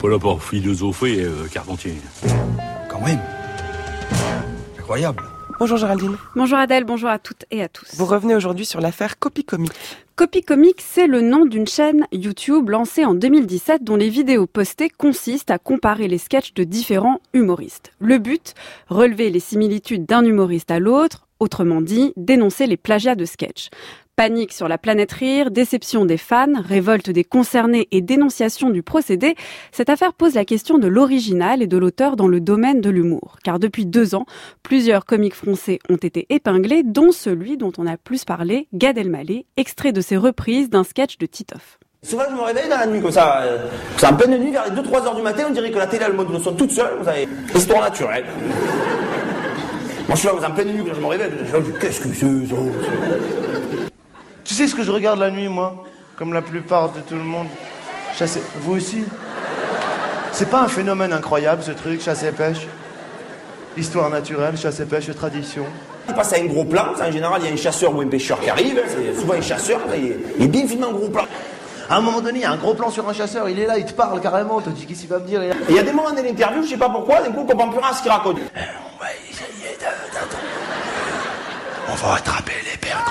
pas là pour philosopher, euh, Carpentier. Quand même. Incroyable. Bonjour Géraldine. Bonjour Adèle, bonjour à toutes et à tous. Vous revenez aujourd'hui sur l'affaire Copy Comic. Copy Comic, c'est le nom d'une chaîne YouTube lancée en 2017 dont les vidéos postées consistent à comparer les sketchs de différents humoristes. Le but, relever les similitudes d'un humoriste à l'autre, autrement dit, dénoncer les plagiats de sketchs. Panique sur la planète rire, déception des fans, révolte des concernés et dénonciation du procédé, cette affaire pose la question de l'original et de l'auteur dans le domaine de l'humour. Car depuis deux ans, plusieurs comiques français ont été épinglés, dont celui dont on a plus parlé, Gad Elmaleh, extrait de ses reprises d'un sketch de Titoff. Souvent, je me réveille dans la nuit comme ça. Euh, c'est en pleine nuit, vers les 2-3 heures du matin, on dirait que la télé a le mode de son toute seule, vous savez. Histoire naturelle. Moi, je suis là, en pleine nuit, je me réveille, je dis, qu'est-ce que c'est ça sais ce que je regarde la nuit, moi Comme la plupart de tout le monde. Chasse... Vous aussi C'est pas un phénomène incroyable, ce truc, chasse et pêche Histoire naturelle, chasse et pêche, tradition. Il passe à un gros plan, en général, il y a un chasseur ou un pêcheur qui arrive, c'est souvent un chasseur, il est, est bien filmé en gros plan. À un moment donné, il y a un gros plan sur un chasseur, il est là, il te parle carrément, tu te dis qu'est-ce qu'il va me dire Et il y a des moments dans l'interview, je sais pas pourquoi, d'un coup, on comprend plus rien à ce qu'il raconte. On va essayer de- d'attendre. On va attraper les pères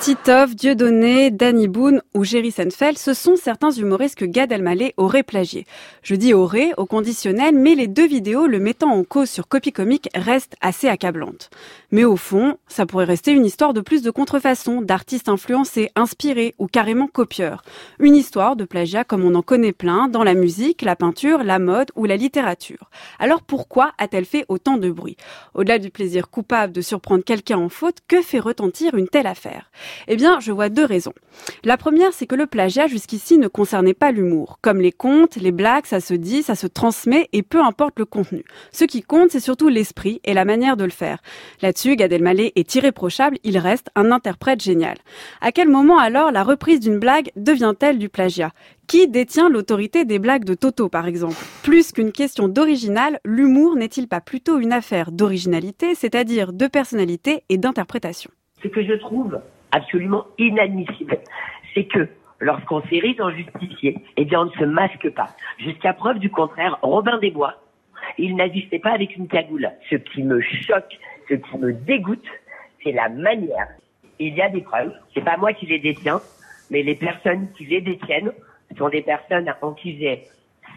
Titoff, Dieudonné, Danny Boone ou Jerry Seinfeld, ce sont certains humoristes que Gad Elmaleh aurait plagié. Je dis aurait au conditionnel, mais les deux vidéos le mettant en cause sur Copy Comic restent assez accablantes. Mais au fond, ça pourrait rester une histoire de plus de contrefaçon, d'artistes influencés, inspirés ou carrément copieurs. Une histoire de plagiat comme on en connaît plein dans la musique, la peinture, la mode ou la littérature. Alors pourquoi a-t-elle fait autant de bruit? Au-delà du plaisir coupable de surprendre quelqu'un en faute, que fait retentir une telle affaire? Eh bien, je vois deux raisons. La première, c'est que le plagiat jusqu'ici ne concernait pas l'humour. Comme les contes, les blagues, ça se dit, ça se transmet et peu importe le contenu. Ce qui compte, c'est surtout l'esprit et la manière de le faire. Là-dessus, Gad Elmaleh est irréprochable, il reste un interprète génial. À quel moment alors la reprise d'une blague devient-elle du plagiat? Qui détient l'autorité des blagues de Toto, par exemple? Plus qu'une question d'original, l'humour n'est-il pas plutôt une affaire d'originalité, c'est-à-dire de personnalité et d'interprétation? Ce que je trouve absolument inadmissible, c'est que lorsqu'on s'érige en justicier, eh bien on ne se masque pas. Jusqu'à preuve du contraire, Robin des Bois, il n'agissait pas avec une cagoule. Ce qui me choque, ce qui me dégoûte, c'est la manière. Il y a des preuves, c'est pas moi qui les détiens, mais les personnes qui les détiennent sont des personnes en qui j'ai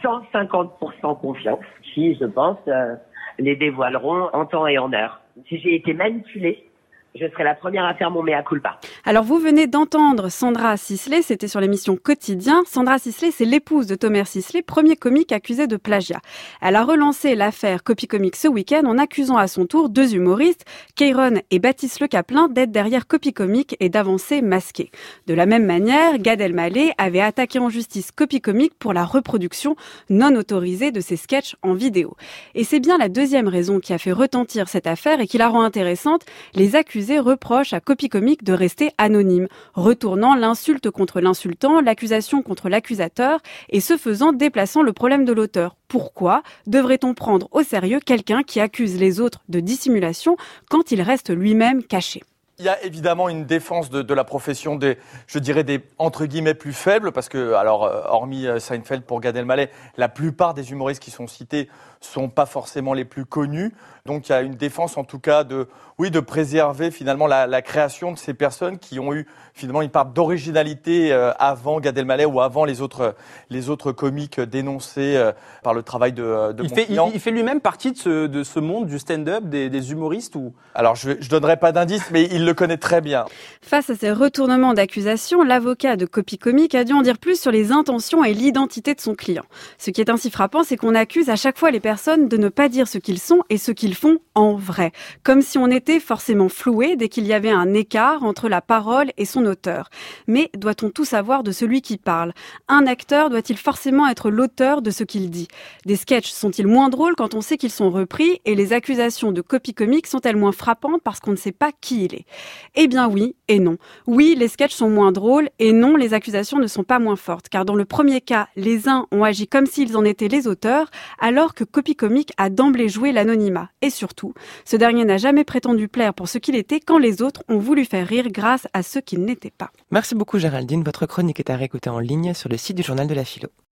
150% confiance, qui, je pense, euh, les dévoileront en temps et en heure. Si j'ai été manipulée, je serai la première à faire mon mea culpa. Alors vous venez d'entendre Sandra Sisley, c'était sur l'émission Quotidien. Sandra Sisley, c'est l'épouse de Thomas Sisley, premier comique accusé de plagiat. Elle a relancé l'affaire Copy Comic ce week-end en accusant à son tour deux humoristes, Keiron et Baptiste Le Caplin, d'être derrière Copy Comic et d'avancer masqué. De la même manière, Gad Elmaleh avait attaqué en justice Copy Comic pour la reproduction non autorisée de ses sketchs en vidéo. Et c'est bien la deuxième raison qui a fait retentir cette affaire et qui la rend intéressante. Les accusés reproche à Copy Comic de rester anonyme, retournant l'insulte contre l'insultant, l'accusation contre l'accusateur, et ce faisant déplaçant le problème de l'auteur. Pourquoi devrait-on prendre au sérieux quelqu'un qui accuse les autres de dissimulation quand il reste lui-même caché? Il y a évidemment une défense de, de, la profession des, je dirais, des entre guillemets plus faibles, parce que, alors, euh, hormis euh, Seinfeld pour Gad Elmaleh, la plupart des humoristes qui sont cités sont pas forcément les plus connus. Donc, il y a une défense, en tout cas, de, oui, de préserver finalement la, la création de ces personnes qui ont eu finalement une part d'originalité euh, avant Gad Elmaleh ou avant les autres, les autres comiques dénoncés par le travail de, de il mon fait. Il, il, fait lui-même partie de ce, de ce monde du stand-up, des, des, humoristes ou? Alors, je, je donnerai pas d'indice, mais il le connaît très bien. Face à ces retournements d'accusation, l'avocat de Copy Comic a dû en dire plus sur les intentions et l'identité de son client. Ce qui est ainsi frappant, c'est qu'on accuse à chaque fois les personnes de ne pas dire ce qu'ils sont et ce qu'ils font en vrai. Comme si on était forcément floué dès qu'il y avait un écart entre la parole et son auteur. Mais doit-on tout savoir de celui qui parle? Un acteur doit-il forcément être l'auteur de ce qu'il dit? Des sketchs sont-ils moins drôles quand on sait qu'ils sont repris et les accusations de Copy Comic sont-elles moins frappantes parce qu'on ne sait pas qui il est? Eh bien oui et non. Oui, les sketchs sont moins drôles et non, les accusations ne sont pas moins fortes car dans le premier cas, les uns ont agi comme s'ils en étaient les auteurs alors que Copy Comic a d'emblée joué l'anonymat et surtout, ce dernier n'a jamais prétendu plaire pour ce qu'il était quand les autres ont voulu faire rire grâce à ce qu'il n'était pas. Merci beaucoup Géraldine, votre chronique est à réécouter en ligne sur le site du journal de la philo.